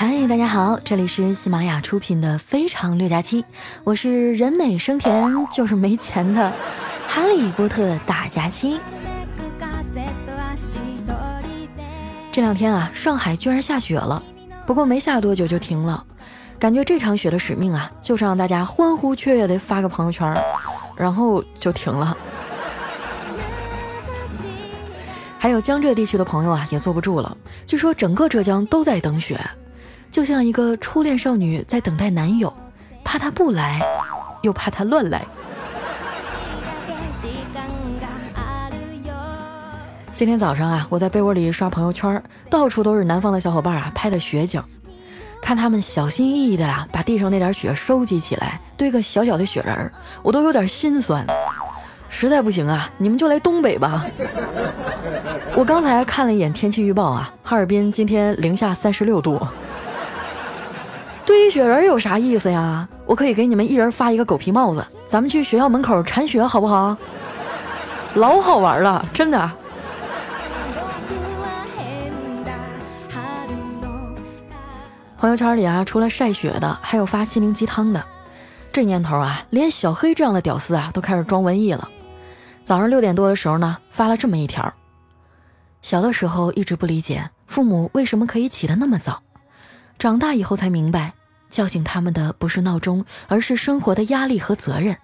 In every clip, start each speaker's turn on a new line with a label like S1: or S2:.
S1: 嗨，大家好，这里是喜马拉雅出品的《非常六加七》，我是人美声甜就是没钱的哈利波特大假期。这两天啊，上海居然下雪了，不过没下多久就停了，感觉这场雪的使命啊，就是让大家欢呼雀跃的发个朋友圈，然后就停了。还有江浙地区的朋友啊，也坐不住了。据说整个浙江都在等雪，就像一个初恋少女在等待男友，怕他不来，又怕他乱来。今天早上啊，我在被窝里刷朋友圈，到处都是南方的小伙伴啊拍的雪景，看他们小心翼翼的啊把地上那点雪收集起来，堆个小小的雪人儿，我都有点心酸。实在不行啊，你们就来东北吧。我刚才看了一眼天气预报啊，哈尔滨今天零下三十六度。堆雪人有啥意思呀？我可以给你们一人发一个狗皮帽子，咱们去学校门口铲雪好不好？老好玩了，真的。朋友圈里啊，除了晒雪的，还有发心灵鸡汤的。这年头啊，连小黑这样的屌丝啊，都开始装文艺了。早上六点多的时候呢，发了这么一条：小的时候一直不理解父母为什么可以起得那么早，长大以后才明白，叫醒他们的不是闹钟，而是生活的压力和责任。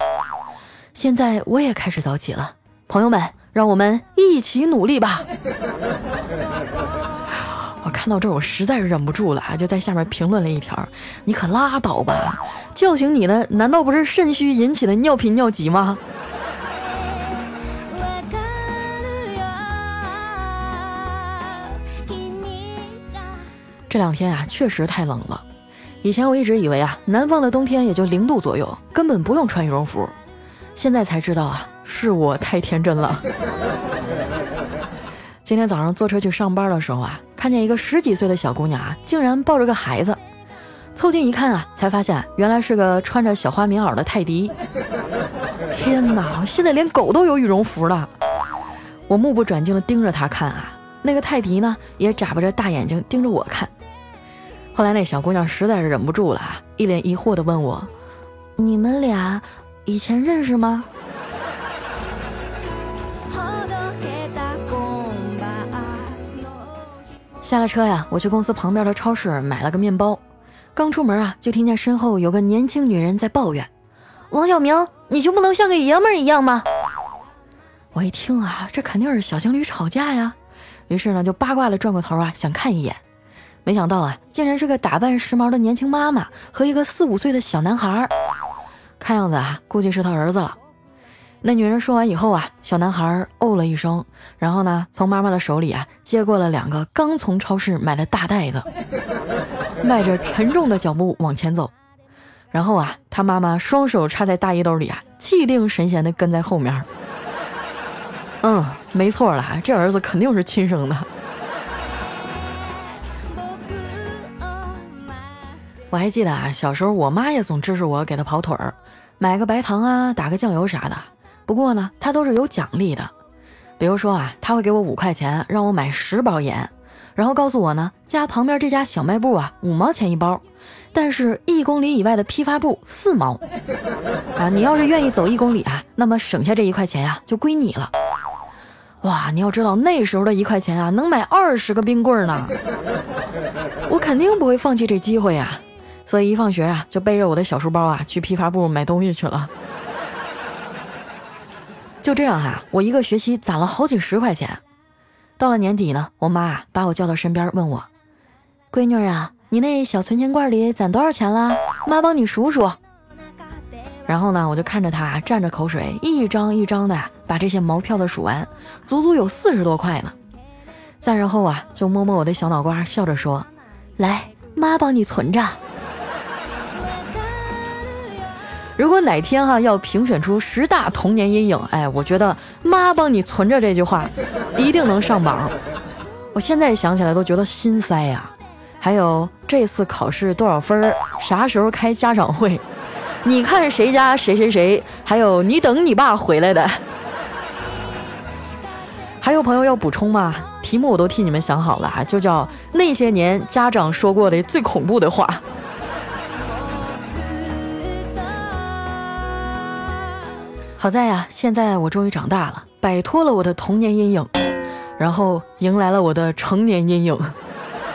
S1: 现在我也开始早起了，朋友们，让我们一起努力吧！我看到这儿，我实在是忍不住了啊，就在下面评论了一条：你可拉倒吧，叫醒你的难道不是肾虚引起的尿频尿急吗？这两天啊，确实太冷了。以前我一直以为啊，南方的冬天也就零度左右，根本不用穿羽绒服。现在才知道啊，是我太天真了。今天早上坐车去上班的时候啊，看见一个十几岁的小姑娘啊，竟然抱着个孩子。凑近一看啊，才发现原来是个穿着小花棉袄的泰迪。天哪，现在连狗都有羽绒服了。我目不转睛地盯着他看啊，那个泰迪呢，也眨巴着大眼睛盯着我看。后来那小姑娘实在是忍不住了，一脸疑惑地问我：“你们俩以前认识吗？”下了车呀，我去公司旁边的超市买了个面包。刚出门啊，就听见身后有个年轻女人在抱怨：“王小明，你就不能像个爷们儿一样吗？”我一听啊，这肯定是小情侣吵架呀。于是呢，就八卦的转过头啊，想看一眼。没想到啊，竟然是个打扮时髦的年轻妈妈和一个四五岁的小男孩，看样子啊，估计是他儿子了。那女人说完以后啊，小男孩哦了一声，然后呢，从妈妈的手里啊接过了两个刚从超市买的大袋子，迈着沉重的脚步往前走。然后啊，他妈妈双手插在大衣兜里啊，气定神闲地跟在后面。嗯，没错了，这儿子肯定是亲生的。我还记得啊，小时候我妈也总支持我给她跑腿儿，买个白糖啊，打个酱油啥的。不过呢，她都是有奖励的，比如说啊，她会给我五块钱，让我买十包盐，然后告诉我呢，家旁边这家小卖部啊，五毛钱一包，但是一公里以外的批发部四毛。啊，你要是愿意走一公里啊，那么省下这一块钱呀，就归你了。哇，你要知道那时候的一块钱啊，能买二十个冰棍呢。我肯定不会放弃这机会呀。所以一放学啊，就背着我的小书包啊，去批发部买东西去了。就这样哈，我一个学期攒了好几十块钱。到了年底呢，我妈把我叫到身边，问我：“闺女啊，你那小存钱罐里攒多少钱了？妈帮你数数。”然后呢，我就看着她蘸着口水，一张一张的把这些毛票的数完，足足有四十多块呢。再然后啊，就摸摸我的小脑瓜，笑着说：“来，妈帮你存着。”如果哪天哈要评选出十大童年阴影，哎，我觉得“妈帮你存着”这句话一定能上榜。我现在想起来都觉得心塞呀。还有这次考试多少分儿？啥时候开家长会？你看谁家谁谁谁？还有你等你爸回来的。还有朋友要补充吗？题目我都替你们想好了哈，就叫那些年家长说过的最恐怖的话。好在呀，现在我终于长大了，摆脱了我的童年阴影，然后迎来了我的成年阴影。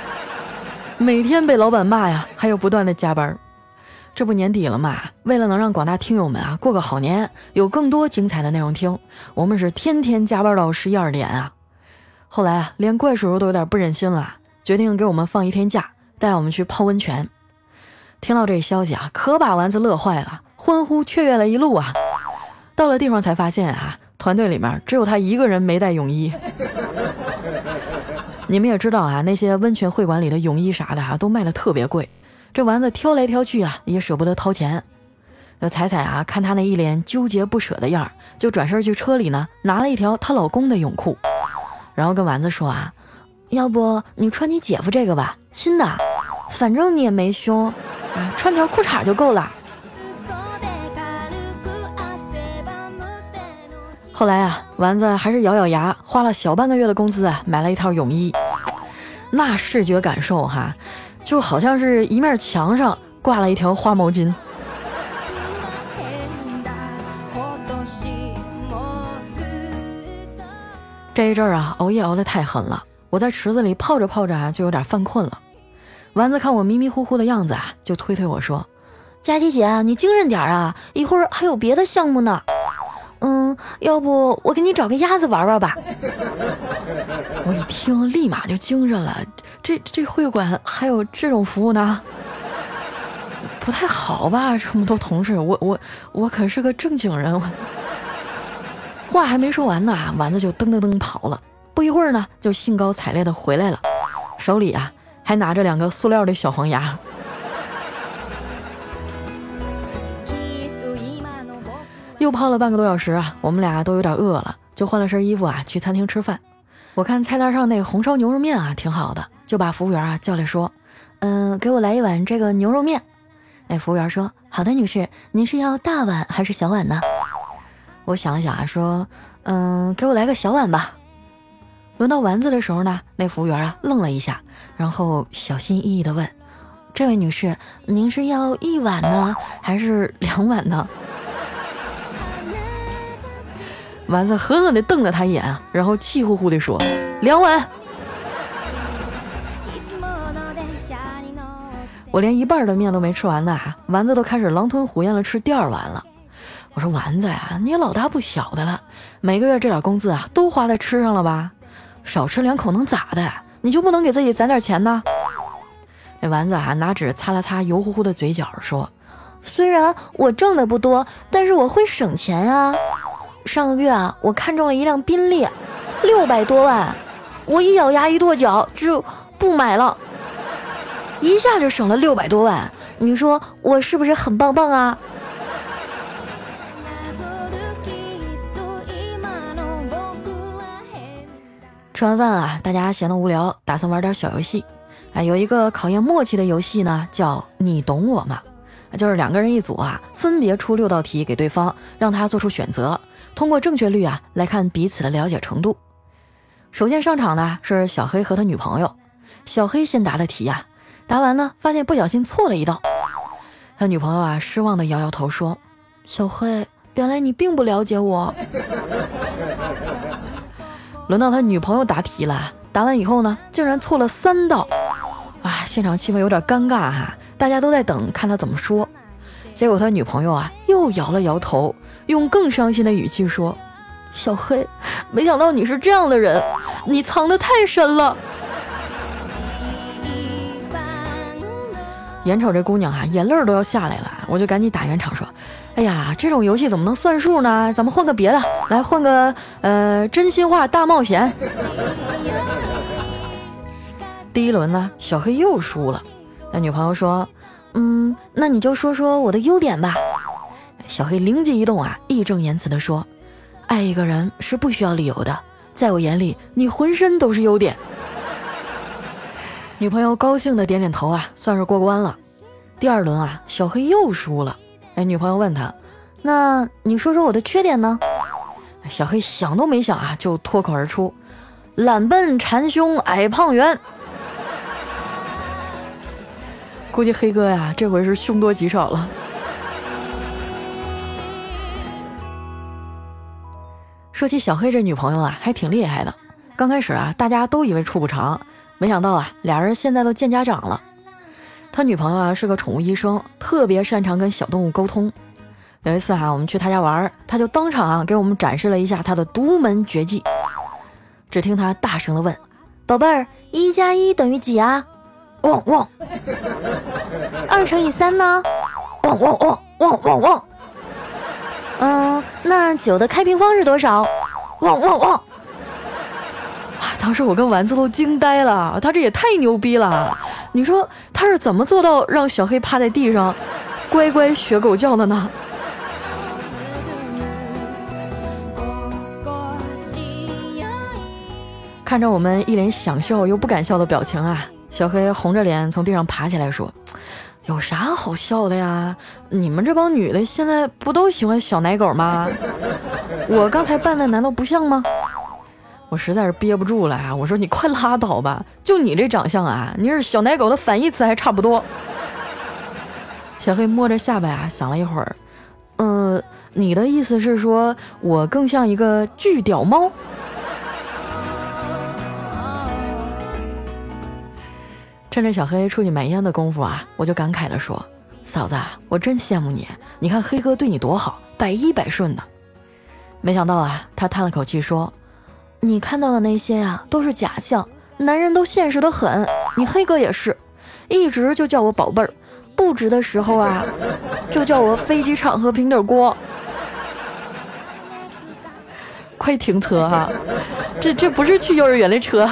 S1: 每天被老板骂呀，还有不断的加班。这不年底了嘛，为了能让广大听友们啊过个好年，有更多精彩的内容听，我们是天天加班到十一二点啊。后来啊，连怪叔叔都有点不忍心了，决定给我们放一天假，带我们去泡温泉。听到这消息啊，可把丸子乐坏了，欢呼雀跃了一路啊。到了地方才发现啊，团队里面只有他一个人没带泳衣。你们也知道啊，那些温泉会馆里的泳衣啥的啊，都卖的特别贵。这丸子挑来挑去啊，也舍不得掏钱。那彩彩啊，看他那一脸纠结不舍的样儿，就转身去车里呢，拿了一条她老公的泳裤，然后跟丸子说啊：“要不你穿你姐夫这个吧，新的，反正你也没胸，穿条裤衩就够了。”后来啊，丸子还是咬咬牙，花了小半个月的工资啊，买了一套泳衣。那视觉感受哈，就好像是一面墙上挂了一条花毛巾。这一阵儿啊，熬夜熬得太狠了，我在池子里泡着泡着啊，就有点犯困了。丸子看我迷迷糊糊的样子啊，就推推我说：“佳琪姐，你精神点啊，一会儿还有别的项目呢。”嗯，要不我给你找个鸭子玩玩吧。我一听，立马就精神了。这这会馆还有这种服务呢？不太好吧？这么多同事，我我我可是个正经人。话还没说完呢，丸子就噔噔噔跑了。不一会儿呢，就兴高采烈的回来了，手里啊还拿着两个塑料的小黄鸭。又泡了半个多小时啊，我们俩都有点饿了，就换了身衣服啊，去餐厅吃饭。我看菜单上那红烧牛肉面啊，挺好的，就把服务员啊叫来说：“嗯，给我来一碗这个牛肉面。”那服务员说：“好的，女士，您是要大碗还是小碗呢？”我想了想啊，说：“嗯，给我来个小碗吧。”轮到丸子的时候呢，那服务员啊愣了一下，然后小心翼翼地问：“这位女士，您是要一碗呢，还是两碗呢？”丸子狠狠地瞪了他一眼，然后气呼呼地说：“两碗。”我连一半的面都没吃完呢，丸子都开始狼吞虎咽了吃第二碗了。我说：“丸子呀，你也老大不小的了，每个月这点工资啊，都花在吃上了吧？少吃两口能咋的？你就不能给自己攒点钱呢？”这丸子啊，拿纸擦了擦油乎乎的嘴角，说：“虽然我挣的不多，但是我会省钱啊。”上个月啊，我看中了一辆宾利，六百多万，我一咬牙一跺脚就不买了，一下就省了六百多万，你说我是不是很棒棒啊？吃完饭啊，大家闲得无聊，打算玩点小游戏。哎，有一个考验默契的游戏呢，叫你懂我吗？就是两个人一组啊，分别出六道题给对方，让他做出选择。通过正确率啊来看彼此的了解程度。首先上场的是小黑和他女朋友。小黑先答的题呀，答完呢发现不小心错了一道。他女朋友啊失望的摇摇头说：“小黑，原来你并不了解我。”轮到他女朋友答题了，答完以后呢竟然错了三道。啊，现场气氛有点尴尬哈，大家都在等看他怎么说。结果他女朋友啊又摇了摇头。用更伤心的语气说：“小黑，没想到你是这样的人，你藏得太深了。”眼瞅这姑娘啊，眼泪都要下来了，我就赶紧打圆场说：“哎呀，这种游戏怎么能算数呢？咱们换个别的，来换个呃真心话大冒险。”第一轮呢，小黑又输了。那女朋友说：“嗯，那你就说说我的优点吧。”小黑灵机一动啊，义正言辞地说：“爱一个人是不需要理由的，在我眼里，你浑身都是优点。”女朋友高兴的点点头啊，算是过关了。第二轮啊，小黑又输了。哎，女朋友问他：“那你说说我的缺点呢？”小黑想都没想啊，就脱口而出：“懒笨馋凶矮胖圆。估计黑哥呀，这回是凶多吉少了。说起小黑这女朋友啊，还挺厉害的。刚开始啊，大家都以为处不长，没想到啊，俩人现在都见家长了。他女朋友啊是个宠物医生，特别擅长跟小动物沟通。有一次哈，我们去他家玩，他就当场啊给我们展示了一下他的独门绝技。只听他大声的问：“宝贝儿，一加一等于几啊？”“汪汪。”“二乘以三呢？”“汪汪汪汪汪汪。”“嗯，那九的开平方是多少？”“汪汪汪。”啊！当时我跟丸子都惊呆了，他这也太牛逼了！你说他是怎么做到让小黑趴在地上，乖乖学狗叫的呢？看着我们一脸想笑又不敢笑的表情啊，小黑红着脸从地上爬起来说：“有啥好笑的呀？你们这帮女的现在不都喜欢小奶狗吗？我刚才扮的难道不像吗？”我实在是憋不住了啊！我说你快拉倒吧，就你这长相啊，你是小奶狗的反义词还差不多。小黑摸着下巴啊，想了一会儿，呃，你的意思是说我更像一个巨屌猫？趁着小黑出去买烟的功夫啊，我就感慨地说：“嫂子，我真羡慕你，你看黑哥对你多好，百依百顺的。”没想到啊，他叹了口气说。你看到的那些呀，都是假象。男人都现实的很，你黑哥也是，一直就叫我宝贝儿，不值的时候啊，就叫我飞机场和平底锅。快停车哈，这这不是去幼儿园的车。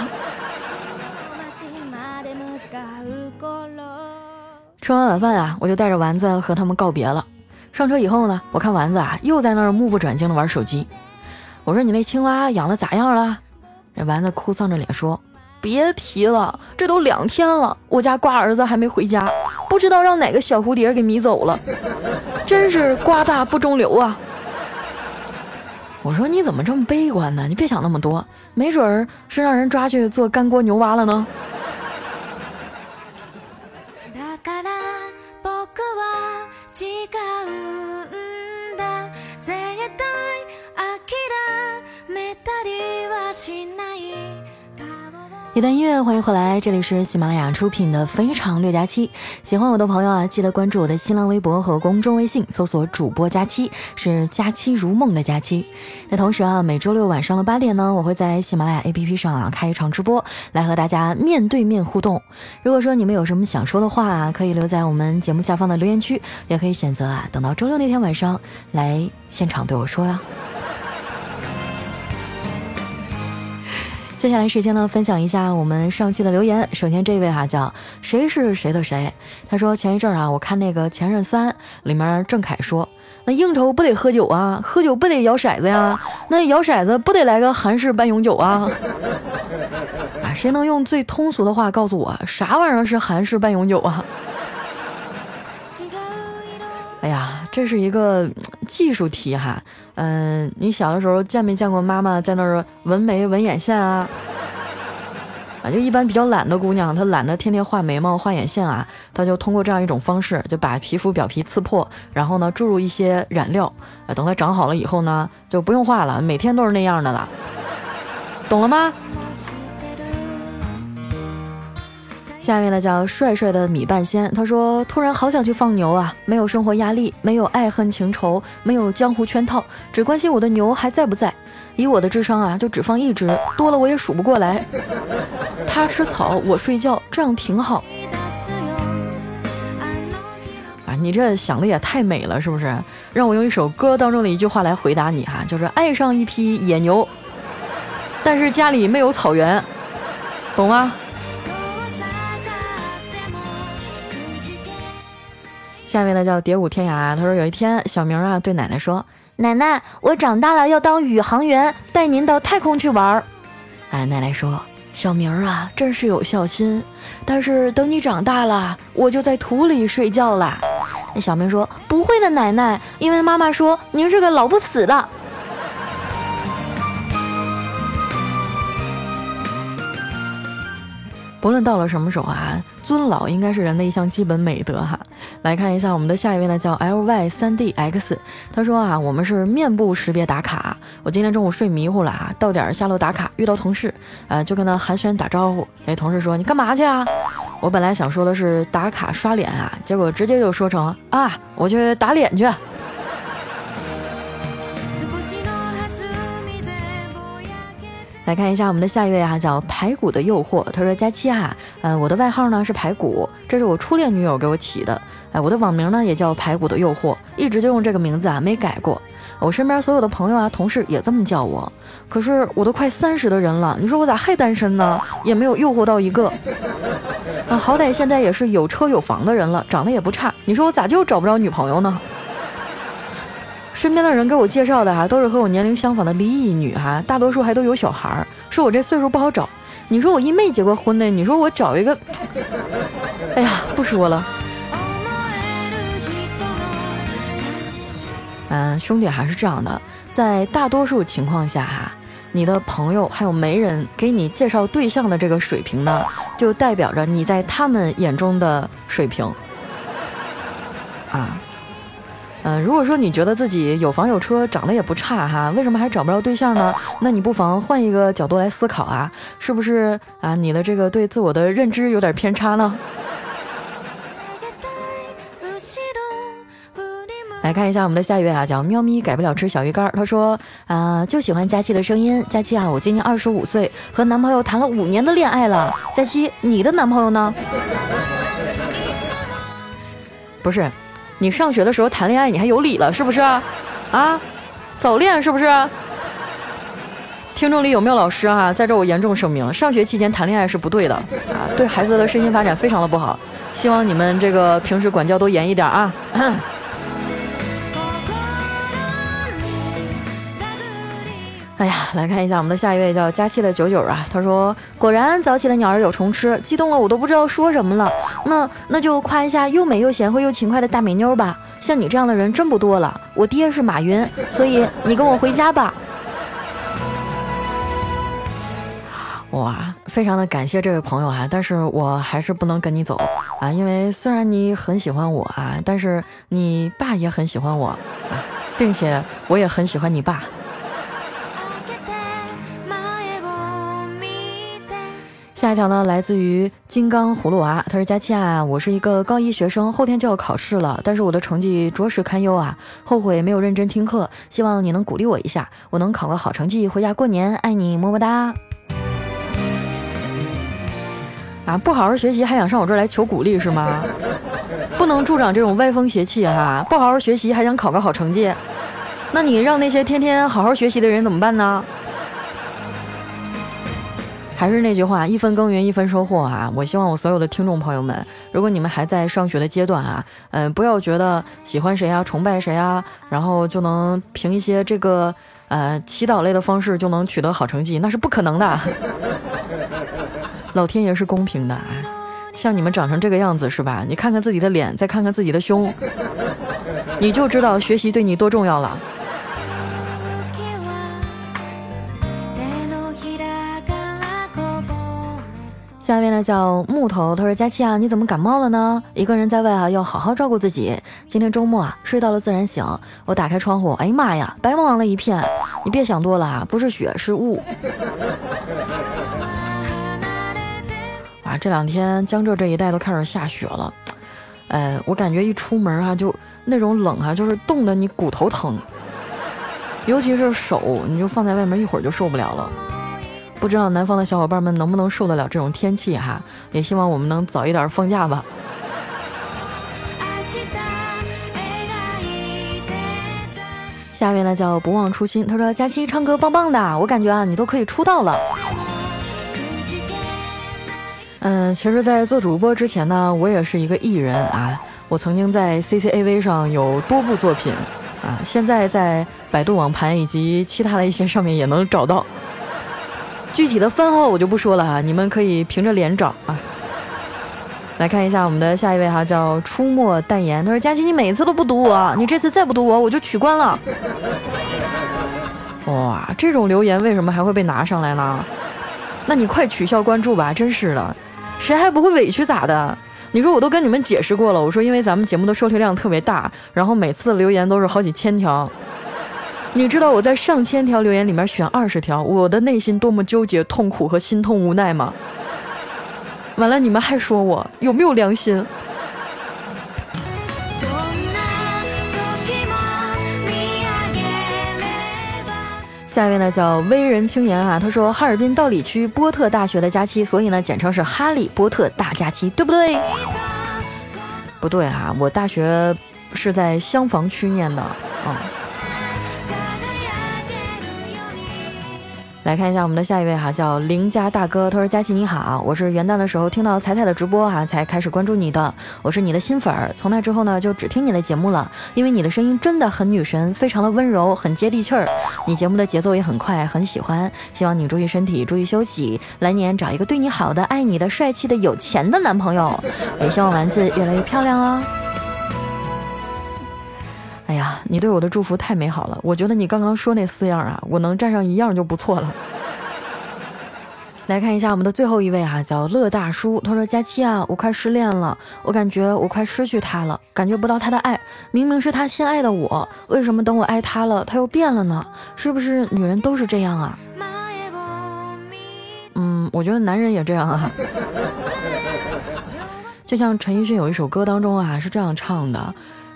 S1: 吃完晚饭啊，我就带着丸子和他们告别了。上车以后呢，我看丸子啊，又在那儿目不转睛的玩手机。我说你那青蛙养的咋样了？这丸子哭丧着脸说：“别提了，这都两天了，我家瓜儿子还没回家，不知道让哪个小蝴蝶给迷走了，真是瓜大不中留啊！”我说你怎么这么悲观呢？你别想那么多，没准儿是让人抓去做干锅牛蛙了呢。違う一段音乐，欢迎回来，这里是喜马拉雅出品的《非常六加七》。喜欢我的朋友啊，记得关注我的新浪微博和公众微信，搜索“主播佳期”，是“佳期如梦”的佳期。那同时啊，每周六晚上的八点呢，我会在喜马拉雅 APP 上啊开一场直播，来和大家面对面互动。如果说你们有什么想说的话啊，可以留在我们节目下方的留言区，也可以选择啊等到周六那天晚上来现场对我说呀。接下来时间呢，分享一下我们上期的留言。首先这位哈叫谁是谁的谁，他说前一阵啊，我看那个《前任三》里面郑恺说，那应酬不得喝酒啊，喝酒不得摇骰子呀，那摇骰子不得来个韩式半永久啊？啊，谁能用最通俗的话告诉我啥玩意儿是韩式半永久啊？哎呀，这是一个技术题哈。嗯，你小的时候见没见过妈妈在那儿纹眉纹眼线啊？啊，就一般比较懒的姑娘，她懒得天天画眉毛画眼线啊，她就通过这样一种方式，就把皮肤表皮刺破，然后呢注入一些染料，啊，等它长好了以后呢，就不用画了，每天都是那样的了，懂了吗？下面呢叫帅帅的米半仙，他说突然好想去放牛啊，没有生活压力，没有爱恨情仇，没有江湖圈套，只关心我的牛还在不在。以我的智商啊，就只放一只，多了我也数不过来。他吃草，我睡觉，这样挺好。啊，你这想的也太美了，是不是？让我用一首歌当中的一句话来回答你哈，就是爱上一匹野牛，但是家里没有草原，懂吗？下面呢叫蝶舞天涯，他说有一天小明啊对奶奶说：“奶奶，我长大了要当宇航员，带您到太空去玩儿。”哎，奶奶说：“小明啊，真是有孝心，但是等你长大了，我就在土里睡觉了。”那小明说：“不会的，奶奶，因为妈妈说您是个老不死的。”不论到了什么时候啊，尊老应该是人的一项基本美德哈。来看一下我们的下一位呢，叫 L Y 三 D X，他说啊，我们是面部识别打卡。我今天中午睡迷糊了啊，到点下楼打卡，遇到同事，呃，就跟他寒暄打招呼。那，同事说你干嘛去啊？我本来想说的是打卡刷脸啊，结果直接就说成啊，我去打脸去。来看一下我们的下一位啊，叫排骨的诱惑。他说：“佳期啊，呃，我的外号呢是排骨，这是我初恋女友给我起的。哎，我的网名呢也叫排骨的诱惑，一直就用这个名字啊，没改过。我身边所有的朋友啊、同事也这么叫我。可是我都快三十的人了，你说我咋还单身呢？也没有诱惑到一个啊，好歹现在也是有车有房的人了，长得也不差。你说我咋就找不着女朋友呢？”身边的人给我介绍的哈，都是和我年龄相仿的离异女哈，大多数还都有小孩儿，说我这岁数不好找。你说我一没结过婚的，你说我找一个，哎呀，不说了。嗯，兄弟还是这样的，在大多数情况下哈，你的朋友还有媒人给你介绍对象的这个水平呢，就代表着你在他们眼中的水平嗯，如果说你觉得自己有房有车，长得也不差哈，为什么还找不着对象呢？那你不妨换一个角度来思考啊，是不是啊？你的这个对自我的认知有点偏差呢？来看一下我们的下一位啊，叫喵咪改不了吃小鱼干，他说啊，就喜欢佳期的声音。佳期啊，我今年二十五岁，和男朋友谈了五年的恋爱了。佳期，你的男朋友呢？不是。你上学的时候谈恋爱，你还有理了是不是？啊，早恋是不是？听众里有没有老师啊？在这我严重声明，上学期间谈恋爱是不对的啊，对孩子的身心发展非常的不好。希望你们这个平时管教都严一点啊。哎呀，来看一下我们的下一位叫佳期的九九啊，他说：“果然早起的鸟儿有虫吃，激动了我都不知道说什么了。那那就夸一下又美又贤惠又勤快的大美妞吧。像你这样的人真不多了。我爹是马云，所以你跟我回家吧。”哇，非常的感谢这位朋友啊，但是我还是不能跟你走啊，因为虽然你很喜欢我啊，但是你爸也很喜欢我啊，并且我也很喜欢你爸。下一条呢，来自于金刚葫芦娃，他说：“佳期啊，我是一个高一学生，后天就要考试了，但是我的成绩着实堪忧啊，后悔没有认真听课，希望你能鼓励我一下，我能考个好成绩回家过年，爱你么么哒。”啊，不好好学习还想上我这儿来求鼓励是吗？不能助长这种歪风邪气哈！不好好学习还想考个好成绩，那你让那些天天好好学习的人怎么办呢？还是那句话，一分耕耘一分收获啊！我希望我所有的听众朋友们，如果你们还在上学的阶段啊，嗯，不要觉得喜欢谁啊、崇拜谁啊，然后就能凭一些这个呃祈祷类的方式就能取得好成绩，那是不可能的。老天爷是公平的啊，像你们长成这个样子是吧？你看看自己的脸，再看看自己的胸，你就知道学习对你多重要了。下面呢叫木头，他说：“佳期啊，你怎么感冒了呢？一个人在外啊，要好好照顾自己。今天周末啊，睡到了自然醒。我打开窗户，哎呀妈呀，白茫茫的一片。你别想多了啊，不是雪是雾。啊，这两天江浙这一带都开始下雪了。哎，我感觉一出门啊，就那种冷啊，就是冻得你骨头疼，尤其是手，你就放在外面一会儿就受不了了。”不知道南方的小伙伴们能不能受得了这种天气哈？也希望我们能早一点放假吧。下面呢叫不忘初心，他说佳期唱歌棒棒的，我感觉啊你都可以出道了。嗯，其实，在做主播之前呢，我也是一个艺人啊。我曾经在 CCAV 上有多部作品啊，现在在百度网盘以及其他的一些上面也能找到。具体的番号我就不说了哈，你们可以凭着脸找啊。来看一下我们的下一位哈，叫出没淡言，他说：“佳琪，你每次都不读我，你这次再不读我，我就取关了。”哇，这种留言为什么还会被拿上来呢？那你快取消关注吧，真是的。谁还不会委屈咋的？你说我都跟你们解释过了，我说因为咱们节目的收听量特别大，然后每次留言都是好几千条。你知道我在上千条留言里面选二十条，我的内心多么纠结、痛苦和心痛无奈吗？完了，你们还说我有没有良心？下一位呢叫微人青言啊，他说哈尔滨道里区波特大学的假期，所以呢简称是哈利波特大假期，对不对？不对哈，我大学是在厢房区念的啊。来看一下我们的下一位哈，叫林家大哥。他说：“佳琪你好，我是元旦的时候听到彩彩的直播哈，才开始关注你的。我是你的新粉儿，从那之后呢，就只听你的节目了。因为你的声音真的很女神，非常的温柔，很接地气儿。你节目的节奏也很快，很喜欢。希望你注意身体，注意休息。来年找一个对你好的、爱你的、帅气的、有钱的男朋友。也希望丸子越来越漂亮哦。”你对我的祝福太美好了！我觉得你刚刚说那四样啊，我能占上一样就不错了。来看一下我们的最后一位哈，叫乐大叔。他说：“佳期啊，我快失恋了，我感觉我快失去他了，感觉不到他的爱。明明是他先爱的我，为什么等我爱他了，他又变了呢？是不是女人都是这样啊？”嗯，我觉得男人也这样啊。就像陈奕迅有一首歌当中啊，是这样唱的。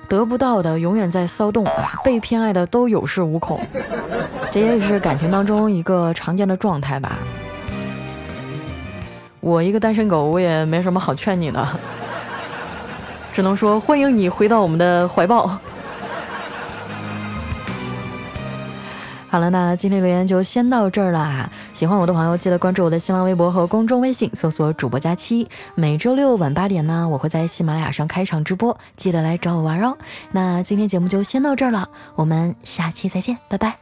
S1: 得不到的永远在骚动啊，被偏爱的都有恃无恐，这也是感情当中一个常见的状态吧。我一个单身狗，我也没什么好劝你的，只能说欢迎你回到我们的怀抱。好了，那今天留言就先到这儿了。喜欢我的朋友，记得关注我的新浪微博和公众微信，搜索主播佳期。每周六晚八点呢，我会在喜马拉雅上开场直播，记得来找我玩哦。那今天节目就先到这儿了，我们下期再见，拜拜。